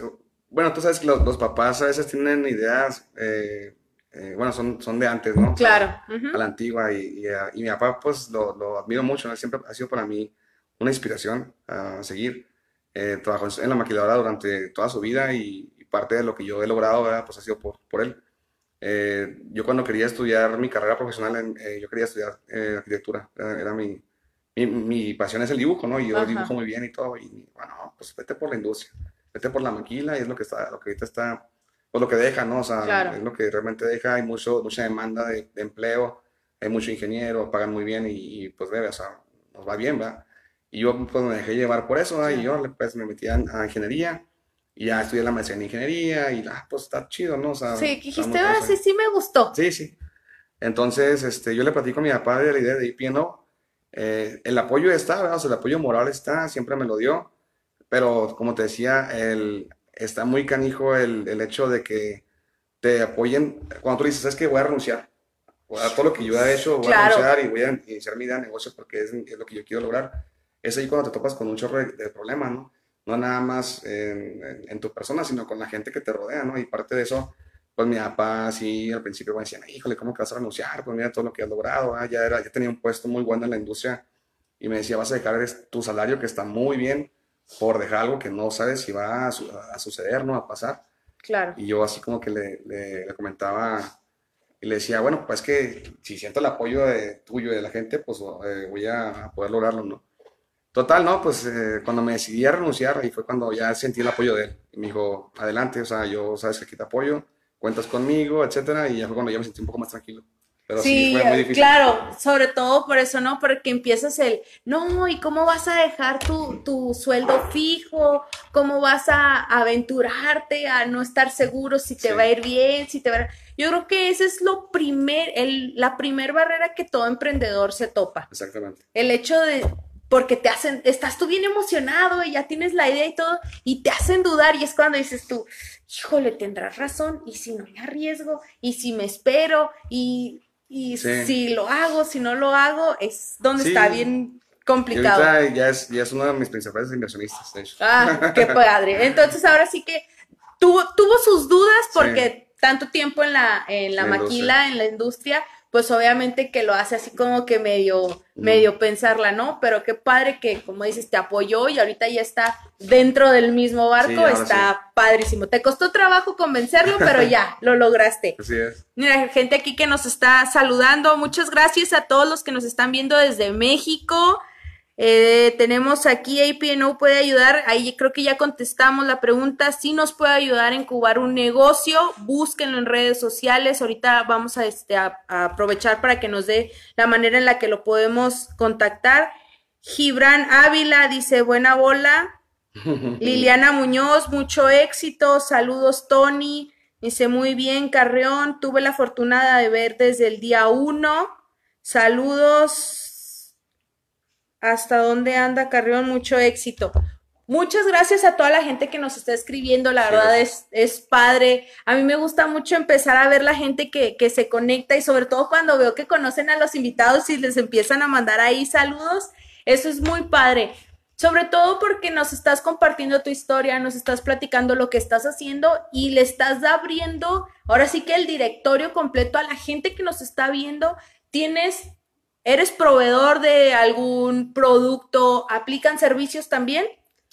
bueno, tú sabes que los, papás a veces tienen ideas eh, eh, bueno, son, son de antes, ¿no? Claro. A la antigua. Y, y, mi papá, pues, lo, lo, admiro mucho. Siempre ha sido para mí una inspiración a seguir. Eh, trabajó en la maquiladora durante toda su vida y, parte de lo que yo he logrado, pues, ha sido por, por él. Eh, yo cuando quería estudiar mi carrera profesional, eh, yo quería estudiar arquitectura. Era, mi, mi, mi, pasión es el dibujo, ¿no? Y yo dibujo muy bien y todo. Y bueno, pues vete por la industria, vete por la maquila y es lo que, está, lo que ahorita está pues lo que deja, ¿no? O sea, es lo que realmente deja, hay mucho, mucha demanda de, empleo, hay mucho ingeniero, pagan muy bien y, pues debe, o sea, nos va bien, ¿verdad? Y yo pues me dejé llevar por eso, ¿verdad? Y yo pues me metí a, ingeniería y ya estudié la maestría en ingeniería y ah, pues está chido, ¿no? O sea, sí, dijiste, ah, sí, sí me gustó. Sí, sí. Entonces, este, yo le platico a mi papá de la idea de IPNO. Eh, el apoyo está, ¿verdad? O sea, el apoyo moral está, siempre me lo dio. Pero como te decía, el, está muy canijo el, el, hecho de que te apoyen. Cuando tú dices, es que voy a renunciar. A todo lo que yo he hecho, voy a renunciar y voy a iniciar mi idea de negocio porque es, es, lo que yo quiero lograr. Es ahí cuando te topas con un chorro de, problemas, ¿no? No nada más en, en, tu persona, sino con la gente que te rodea, ¿no? Y parte de eso, pues mi papá sí al principio me decían, híjole, ¿cómo que vas a renunciar? Pues mira todo lo que has logrado, ¿ah? ya, era, ya tenía un puesto muy bueno en la industria y me decía, vas a dejar tu salario que está muy bien por dejar algo que no sabes si va a, suceder, ¿no? A pasar. Claro. Y yo así como que le, le, comentaba y le decía, bueno, pues que si siento el apoyo de, tuyo y de la gente, pues eh, voy a poder lograrlo, ¿no? Total, ¿no? Pues eh, cuando me decidí a renunciar, ahí fue cuando ya sentí el apoyo de él. Y me dijo, adelante, o sea, yo sabes que aquí te apoyo, cuentas conmigo, etcétera. Y ya fue cuando ya me sentí un poco más tranquilo. Pero sí, fue muy difícil. claro, sobre todo por eso, ¿no? Porque empiezas el, no, ¿y cómo vas a dejar tu, tu sueldo fijo? ¿Cómo vas a aventurarte a no estar seguro si te va a ir bien, si te va a... Yo creo que ese es lo primer, el, la primer barrera que todo emprendedor se topa. Exactamente. El hecho de, porque te hacen, estás tú bien emocionado y ya tienes la idea y todo, y te hacen dudar y es cuando dices tú, híjole, tendrás razón, y si no me arriesgo, y si me espero, y y si lo hago, si no lo hago, es donde está bien complicado. ya es, ya es uno de mis principales inversionistas, de hecho. Ah, qué padre. Entonces ahora sí que tuvo, tuvo sus dudas porque tanto tiempo en la, en la, maquila, en la industria, pues obviamente que lo hace así como que medio, medio pensarla, ¿no? Pero qué padre que, como dices, te apoyó y ahorita ya está dentro del mismo barco, está padrísimo. Te costó trabajo convencerlo, pero ya, lo lograste. Así es. Mira, gente aquí que nos está saludando, muchas gracias a todos los que nos están viendo desde México. Eh, tenemos aquí APNO puede ayudar, ahí creo que ya contestamos la pregunta, si nos puede ayudar a incubar un negocio, búsquenlo en redes sociales, ahorita vamos a, este, a, aprovechar para que nos dé la manera en la que lo podemos contactar. Gibran Ávila dice, buena bola. Liliana Muñoz, mucho éxito, saludos Tony, dice muy bien, Carreón, tuve la fortuna de ver desde el día uno, saludos hasta dónde anda Carrión, mucho éxito. Muchas gracias a toda la gente que nos está escribiendo, la verdad es, es padre. A mí me gusta mucho empezar a ver la gente que, que se conecta y sobre todo cuando veo que conocen a los invitados y les empiezan a mandar ahí saludos, eso es muy padre. Sobre todo porque nos estás compartiendo tu historia, nos estás platicando lo que estás haciendo y le estás abriendo, ahora sí que el directorio completo a la gente que nos está viendo. Tienes ¿Eres proveedor de algún producto? ¿Aplican servicios también?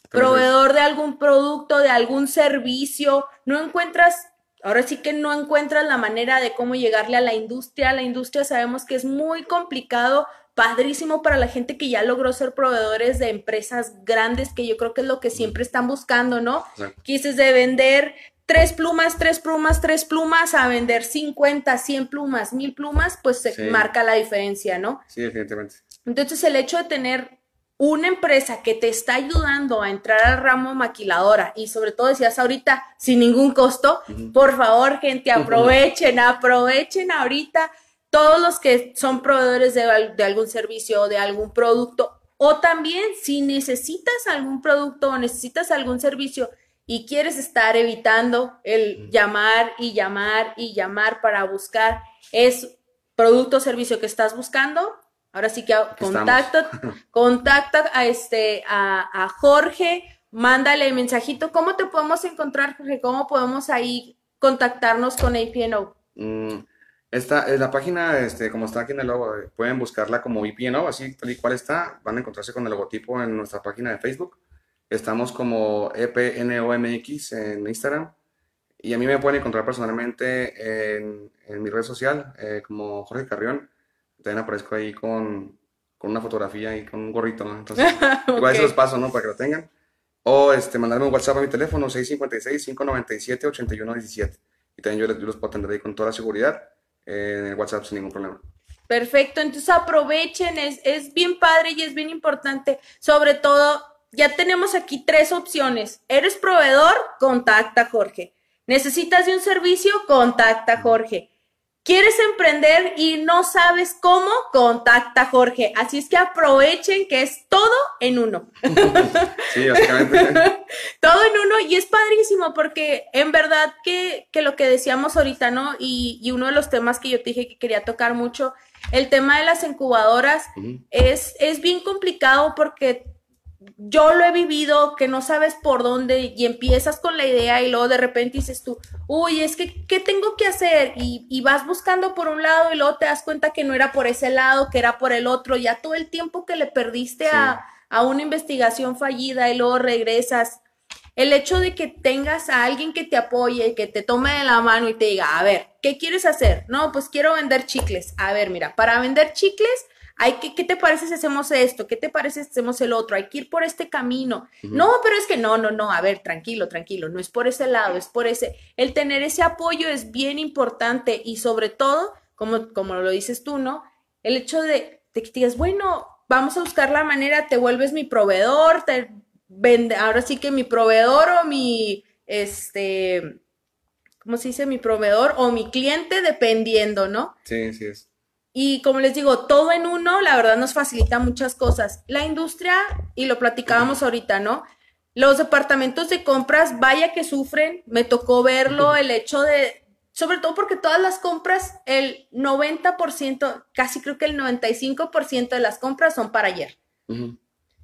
Proveedor de algún producto, de algún servicio. No encuentras, ahora sí que no encuentras la manera de cómo llegarle a la industria. La industria sabemos que es muy complicado, padrísimo para la gente que ya logró ser proveedores de empresas grandes, que yo creo que es lo que siempre están buscando, ¿no? Quises de vender tres plumas, tres plumas, tres plumas, a vender 50, 100 plumas, mil plumas, pues se marca la diferencia, ¿no? Sí, definitivamente. Entonces, el hecho de tener una empresa que te está ayudando a entrar al ramo maquiladora y sobre todo decías ahorita sin ningún costo, por favor, gente, aprovechen, aprovechen ahorita todos los que son proveedores de, de algún servicio o de algún producto o también si necesitas algún producto o necesitas algún servicio y quieres estar evitando el llamar y llamar y llamar para buscar es producto o servicio que estás buscando, ahora sí que contacta, contacta a este a, Jorge, mándale mensajito, ¿cómo te podemos encontrar, Jorge? ¿Cómo podemos ahí contactarnos con APNO? Mm, esta, es la página, este, como está aquí en el logo, pueden buscarla como APNO, así tal y cual está, van a encontrarse con el logotipo en nuestra página de Facebook Estamos como EPNOMX en Instagram. Y a mí me pueden encontrar personalmente en, mi red social eh, como Jorge Carrión. También aparezco ahí con, una fotografía y con un gorrito, ¿no? Entonces, igual se los paso, ¿no? Para que lo tengan. O este, mandarme un WhatsApp a mi teléfono, 656-597-8117. Y también yo, los puedo atender ahí con toda la seguridad eh, en el WhatsApp sin ningún problema. Perfecto, entonces aprovechen, es, es bien padre y es bien importante, sobre todo ya tenemos aquí tres opciones. ¿Eres proveedor? Contacta a Jorge. ¿Necesitas de un servicio? Contacta a Jorge. ¿Quieres emprender y no sabes cómo? Contacta a Jorge. Así es que aprovechen que es todo en uno. Sí, básicamente. todo en uno y es padrísimo porque en verdad que, lo que decíamos ahorita, ¿no? Y, uno de los temas que yo te dije que quería tocar mucho, el tema de las incubadoras es, es bien complicado porque yo lo he vivido, que no sabes por dónde y empiezas con la idea y luego de repente dices tú, uy, es que, ¿qué tengo que hacer? Y, vas buscando por un lado y luego te das cuenta que no era por ese lado, que era por el otro, ya todo el tiempo que le perdiste a, a una investigación fallida y luego regresas. El hecho de que tengas a alguien que te apoye, que te tome de la mano y te diga, a ver, ¿qué quieres hacer? No, pues quiero vender chicles. A ver, mira, para vender chicles ¿qué, te parece si hacemos esto? ¿Qué te parece si hacemos el otro? Hay que ir por este camino. No, pero es que no, no, no, a ver, tranquilo, tranquilo, no es por ese lado, es por ese. El tener ese apoyo es bien importante y sobre todo, como, como lo dices tú, ¿no? El hecho de, que digas, bueno, vamos a buscar la manera, te vuelves mi proveedor, te vende, ahora sí que mi proveedor o mi, este, ¿cómo se dice? Mi proveedor o mi cliente, dependiendo, ¿no? Sí, sí es. Y como les digo, todo en uno, la verdad nos facilita muchas cosas. La industria, y lo platicábamos ahorita, ¿no? Los departamentos de compras, vaya que sufren, me tocó verlo, el hecho de, sobre todo porque todas las compras, el 90%, casi creo que el 95% de las compras son para ayer.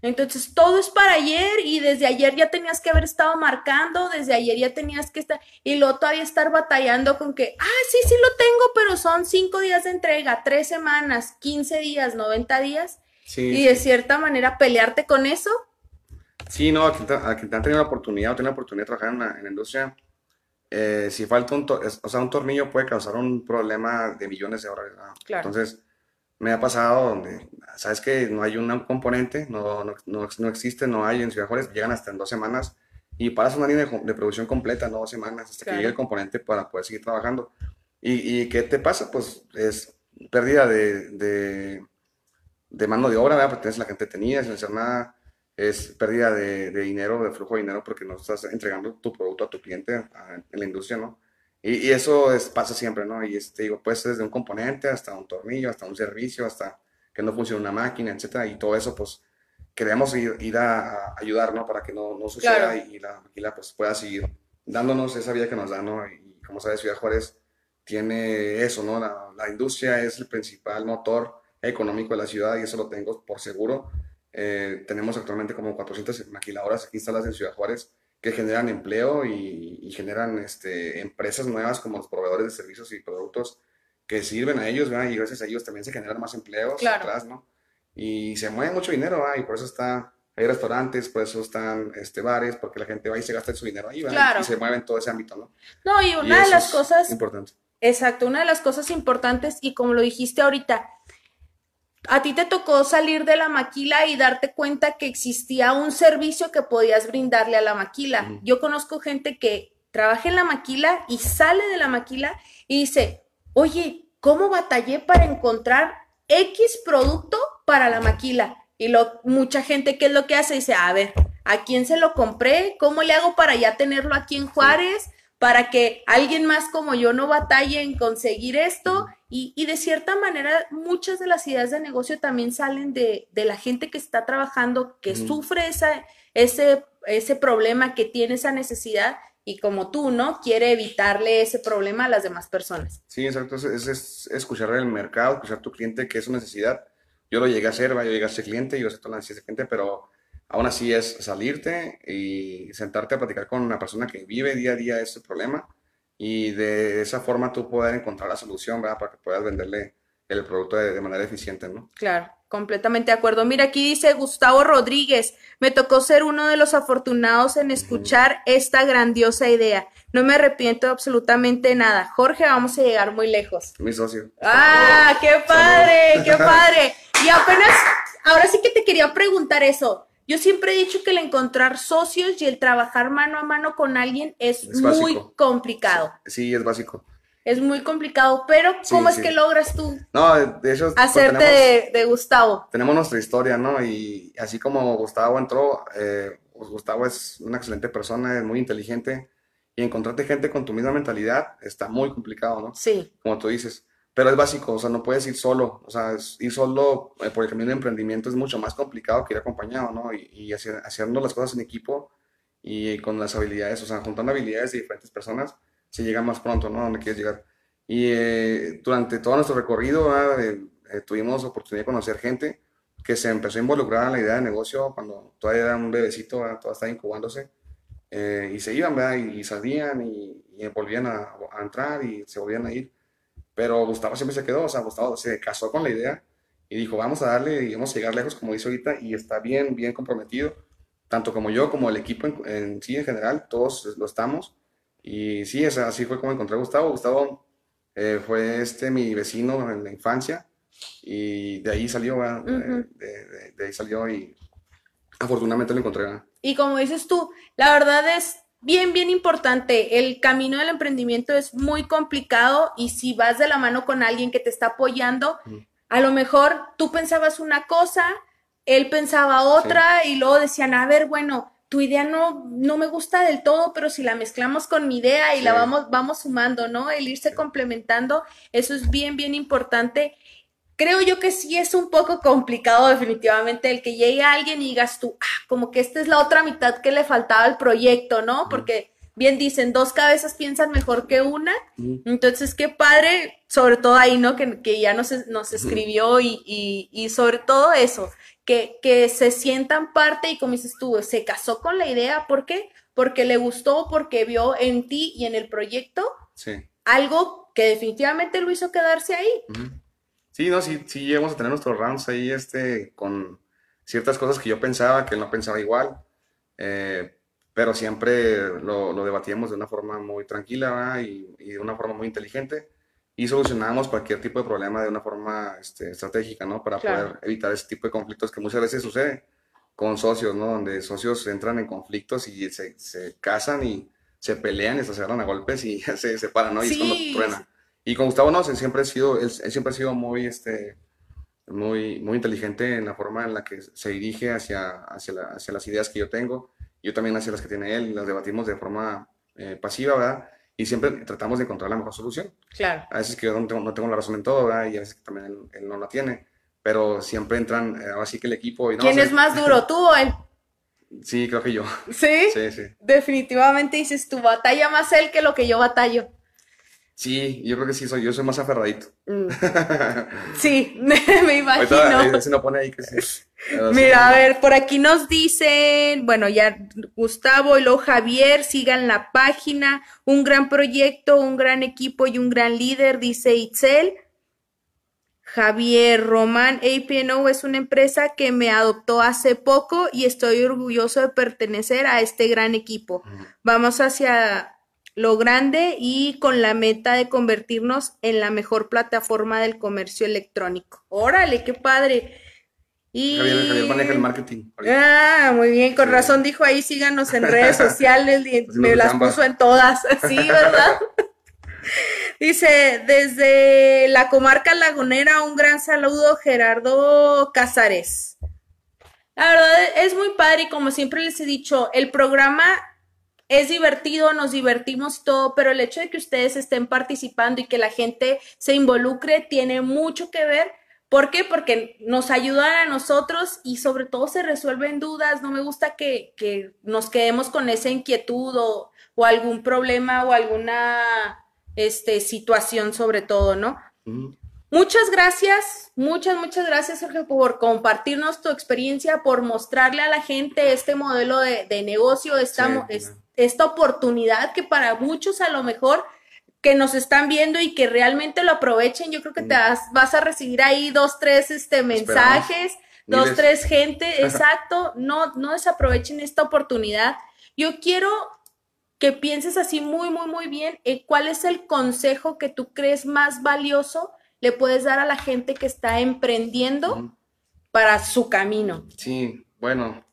Entonces, todo es para ayer y desde ayer ya tenías que haber estado marcando, desde ayer ya tenías que estar, y luego todavía estar batallando con que, ah, sí, sí lo tengo, pero son cinco días de entrega, tres semanas, quince días, noventa días, y de cierta manera pelearte con eso. Sí, no, a quien, te han tenido la oportunidad o tiene la oportunidad de trabajar en la, industria, eh, si falta un, o sea, un tornillo puede causar un problema de millones de dólares. Entonces, me ha pasado donde, sabes que no hay un componente, no, no, no, existe, no hay en Ciudad Juárez, llegan hasta en dos semanas y paras una línea de, producción completa, no dos semanas, hasta que llegue el componente para poder seguir trabajando. ¿Y, ¿Y, qué te pasa? Pues es pérdida de, de, de mano de obra, ¿verdad? Porque tienes la gente tenía sin hacer nada, es pérdida de, de, dinero, de flujo de dinero, porque no estás entregando tu producto a tu cliente en la industria, ¿no? Y, eso es, pasa siempre, ¿no? Y este, digo, pues desde un componente hasta un tornillo, hasta un servicio, hasta que no funcione una máquina, etcétera, y todo eso, pues queremos ir, ir a, ayudar, ¿no? Para que no, no suceda y, la maquila pues pueda seguir dándonos esa vida que nos da, ¿no? Y como sabes, Ciudad Juárez tiene eso, ¿no? La, la, industria es el principal motor económico de la ciudad y eso lo tengo por seguro. Eh, tenemos actualmente como 400 maquiladoras aquí instaladas en Ciudad Juárez que generan empleo y, generan este, empresas nuevas como los proveedores de servicios y productos que sirven a ellos, ¿verdad? y gracias a ellos también se generan más empleos atrás, ¿no? Y se mueve mucho dinero, ¿verdad? y por eso está, hay restaurantes, por eso están este, bares, porque la gente va y se gasta su dinero ahí, ¿verdad? Y se mueve en todo ese ámbito, ¿no? No, y una de las cosas... Importante. Exacto, una de las cosas importantes, y como lo dijiste ahorita, a ti te tocó salir de la maquila y darte cuenta que existía un servicio que podías brindarle a la maquila. Yo conozco gente que trabaja en la maquila y sale de la maquila y dice, oye, ¿cómo batallé para encontrar X producto para la maquila? Y lo, mucha gente, ¿qué es lo que hace? Dice, a ver, ¿a quién se lo compré? ¿Cómo le hago para ya tenerlo aquí en Juárez? Para que alguien más como yo no batalle en conseguir esto y, de cierta manera, muchas de las ideas de negocio también salen de, la gente que está trabajando, que sufre esa, ese, ese problema, que tiene esa necesidad y como tú, ¿no? Quiere evitarle ese problema a las demás personas. Sí, exacto. Es, es, escuchar el mercado, escuchar a tu cliente, que es su necesidad. Yo lo llegué a hacer, yo llegué a ser cliente, yo acepto la necesidad de cliente, pero aún así es salirte y sentarte a platicar con una persona que vive día a día ese problema y de esa forma tú poder encontrar la solución, ¿verdad? Para que puedas venderle el producto de, manera eficiente, ¿no? Claro, completamente de acuerdo. Mira, aquí dice Gustavo Rodríguez, me tocó ser uno de los afortunados en escuchar esta grandiosa idea. No me arrepiento absolutamente nada. Jorge, vamos a llegar muy lejos. Mi socio. Ah, qué padre, qué padre. Y apenas, ahora sí que te quería preguntar eso. Yo siempre he dicho que el encontrar socios y el trabajar mano a mano con alguien es, muy complicado. Sí, es básico. Es muy complicado, pero ¿cómo es que logras tú no, de hecho, pues, hacerte de, Gustavo? Tenemos nuestra historia, ¿no? Y así como Gustavo entró, eh, pues, Gustavo es una excelente persona, es muy inteligente, y encontrarte gente con tu misma mentalidad está muy complicado, ¿no? Sí. Como tú dices pero es básico, o sea, no puedes ir solo, o sea, ir solo eh, por el camino de emprendimiento es mucho más complicado que ir acompañado, ¿no? Y, haciendo las cosas en equipo y con las habilidades, o sea, juntando habilidades de diferentes personas, se llega más pronto, ¿no? A donde quieres llegar. Y eh, durante todo nuestro recorrido eh, tuvimos oportunidad de conocer gente que se empezó a involucrar en la idea de negocio cuando todavía era un bebecito, todavía estaba incubándose, y se iban, ¿verdad? Y, salían y, volvían a, a entrar y se volvían a ir pero Gustavo siempre se quedó, o sea, Gustavo se casó con la idea y dijo, vamos a darle y vamos a llegar lejos, como dice ahorita, y está bien, bien comprometido, tanto como yo, como el equipo en, sí en general, todos lo estamos. Y sí, así fue como encontré a Gustavo. Gustavo eh, fue este mi vecino en la infancia y de ahí salió, de, ahí salió y afortunadamente lo encontré. Y como dices tú, la verdad es bien, bien importante. El camino del emprendimiento es muy complicado y si vas de la mano con alguien que te está apoyando, a lo mejor tú pensabas una cosa, él pensaba otra y luego decían, a ver, bueno, tu idea no, no me gusta del todo, pero si la mezclamos con mi idea y la vamos, vamos sumando, ¿no? El irse complementando, eso es bien, bien importante creo yo que sí es un poco complicado definitivamente el que llegue alguien y digas tú, ah, como que esta es la otra mitad que le faltaba al proyecto, ¿no? Porque bien dicen, dos cabezas piensan mejor que una. Entonces, qué padre, sobre todo ahí, ¿no? Que, que ya nos, nos escribió y, y, y, sobre todo eso, que, que se sientan parte y como dices tú, se casó con la idea. ¿Por qué? Porque le gustó, porque vio en ti y en el proyecto algo que definitivamente lo hizo quedarse ahí. Sí, no, sí, sí llegamos a tener nuestros rounds ahí este, con ciertas cosas que yo pensaba, que él no pensaba igual, eh, pero siempre lo, lo, debatíamos de una forma muy tranquila y, y, de una forma muy inteligente. y solucionamos cualquier tipo de problema de una forma este, estratégica, ¿no? Para poder evitar ese tipo de conflictos que muchas veces sucede con socios, ¿no? Donde socios entran en conflictos y se, se casan y se pelean y se agarran a golpes y se separan, ¿no? Y es cuando truena. Y con Gustavo no, siempre ha sido, él, siempre ha sido muy, este, muy, muy inteligente en la forma en la que se dirige hacia, hacia, hacia las ideas que yo tengo, yo también hacia las que tiene él, las debatimos de forma eh, pasiva, ¿verdad? y siempre tratamos de encontrar la mejor solución. Claro. A veces que yo no tengo, no tengo la razón en todo, ¿verdad? Y a veces que también él, no la tiene, pero siempre entran, eh, así que el equipo... Y no, ¿Quién es más duro, tú o él? Sí, creo que yo. ¿Sí? Sí, sí. Definitivamente dices, tu batalla más él que lo que yo batallo. Sí, yo creo que sí, soy, yo soy más aferradito. Mm. Sí, me imagino. Ahorita, se pone ahí que sí. Mira, a ver, por aquí nos dicen, bueno, ya Gustavo y luego Javier, sigan la página, un gran proyecto, un gran equipo y un gran líder, dice Itzel. Javier Román, APNO es una empresa que me adoptó hace poco y estoy orgulloso de pertenecer a este gran equipo. Vamos hacia lo grande y con la meta de convertirnos en la mejor plataforma del comercio electrónico. Órale, qué padre. Y... Javier, maneja el marketing. Ah, muy bien, con razón dijo ahí, síganos en redes sociales, me las puso en todas, sí, ¿verdad? Dice, desde la comarca lagunera, un gran saludo, Gerardo Casares. La verdad es muy padre y como siempre les he dicho, el programa es divertido, nos divertimos todo, pero el hecho de que ustedes estén participando y que la gente se involucre tiene mucho que ver. ¿Por qué? Porque nos ayudan a nosotros y sobre todo se resuelven dudas. No me gusta que, que nos quedemos con esa inquietud o, o, algún problema o alguna este, situación sobre todo, ¿no? Muchas gracias, muchas, muchas gracias, Sergio, por compartirnos tu experiencia, por mostrarle a la gente este modelo de, de negocio, esta, esta oportunidad que para muchos a lo mejor que nos están viendo y que realmente lo aprovechen, yo creo que te mm. vas, vas a recibir ahí dos, tres este, mensajes, dos, tres gente, exacto, no, no desaprovechen esta oportunidad. Yo quiero que pienses así muy, muy, muy bien cuál es el consejo que tú crees más valioso le puedes dar a la gente que está emprendiendo para su camino. Sí, bueno,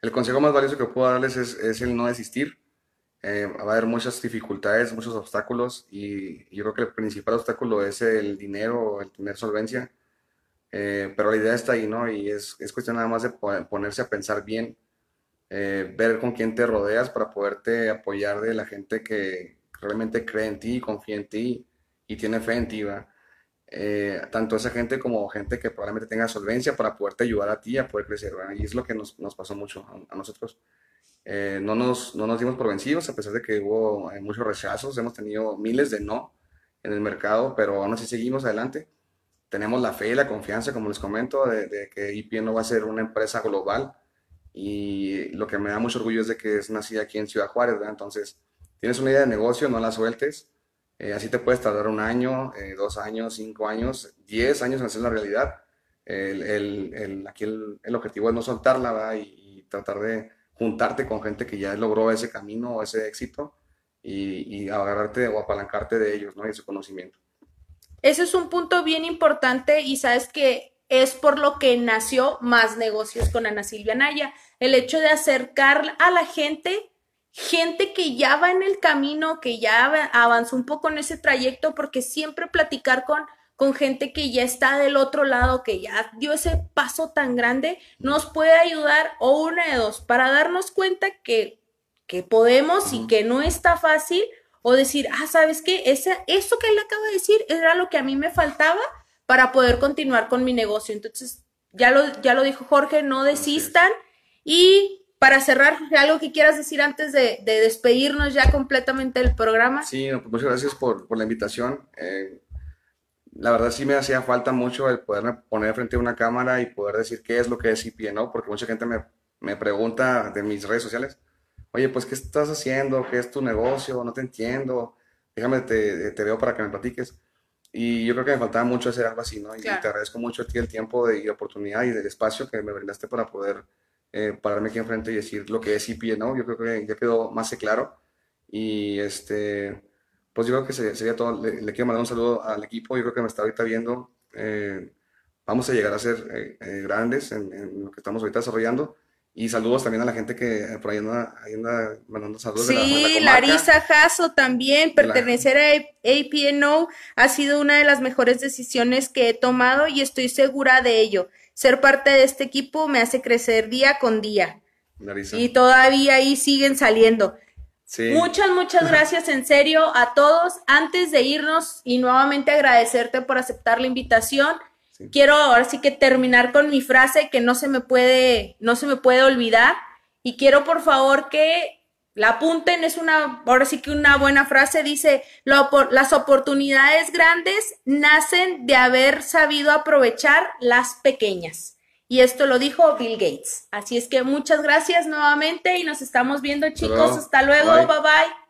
el consejo más valioso que puedo darles es, es el no desistir. Eh, va a haber muchas dificultades, muchos obstáculos y yo creo que el principal obstáculo es el dinero, el tener solvencia, eh, pero la idea está ahí, ¿no? Y es, es cuestión nada más de ponerse a pensar bien, eh, ver con quién te rodeas para poderte apoyar de la gente que realmente cree en ti, confía en ti y tiene fe en ti, ¿va? tanto esa gente como gente que probablemente tenga solvencia para poderte ayudar a ti a poder crecer, Y es lo que nos, nos pasó mucho a nosotros. Eh, no, nos, no nos dimos por vencidos, a pesar de que hubo eh, muchos rechazos, hemos tenido miles de no en el mercado, pero aún así seguimos adelante. Tenemos la fe y la confianza, como les comento, de, que IPN no va a ser una empresa global y lo que me da mucho orgullo es de que es nacida aquí en Ciudad Juárez, Entonces, tienes una idea de negocio, no la sueltes, eh, así te puedes tardar un año, dos años, cinco años, diez años en hacer la realidad. El, el, el aquí el, objetivo es no soltarla y tratar de juntarte con gente que ya logró ese camino o ese éxito y, agarrarte o apalancarte de ellos, ¿no? Y su conocimiento. Ese es un punto bien importante y sabes que es por lo que nació Más Negocios con Ana Silvia Naya. El hecho de acercar a la gente, gente que ya va en el camino, que ya avanzó un poco en ese trayecto, porque siempre platicar con con gente que ya está del otro lado, que ya dio ese paso tan grande, nos puede ayudar o una de dos, para darnos cuenta que, que podemos y que no está fácil, o decir, ah, ¿sabes qué? Ese, eso que él acaba de decir era lo que a mí me faltaba para poder continuar con mi negocio. Entonces, ya lo, ya lo dijo Jorge, no desistan. Y para cerrar, algo que quieras decir antes de, despedirnos ya completamente del programa. Sí, pues muchas gracias por, por la invitación. Eh, la verdad sí me hacía falta mucho el poderme poner frente a una cámara y poder decir qué es lo que es IP, ¿no? Porque mucha gente me, me pregunta de mis redes sociales, oye, pues, ¿qué estás haciendo? ¿Qué es tu negocio? No te entiendo. Déjame, te, te veo para que me platiques. Y yo creo que me faltaba mucho hacer algo así, ¿no? Y te agradezco mucho a ti el tiempo de, y la oportunidad y del espacio que me brindaste para poder eh, pararme aquí enfrente y decir lo que es IP, ¿no? Yo creo que ya quedó más claro. Y este pues yo creo que sería, todo. Le, quiero mandar un saludo al equipo, yo creo que me está ahorita viendo. Eh, vamos a llegar a ser eh, eh, grandes en, lo que estamos ahorita desarrollando. Y saludos también a la gente que por ahí anda, mandando saludos. Sí, Larisa Jasso también, pertenecer a APNO ha sido una de las mejores decisiones que he tomado y estoy segura de ello. Ser parte de este equipo me hace crecer día con día. Larisa. Y todavía ahí siguen saliendo. Muchas, muchas gracias en serio a todos. Antes de irnos y nuevamente agradecerte por aceptar la invitación, quiero ahora sí que terminar con mi frase que no se me puede, no se me puede olvidar. Y quiero por favor que la apunten, es una, ahora sí que una buena frase, dice, las oportunidades grandes nacen de haber sabido aprovechar las pequeñas. Y esto lo dijo Bill Gates. Así es que muchas gracias nuevamente y nos estamos viendo chicos. Hasta luego. bye. bye.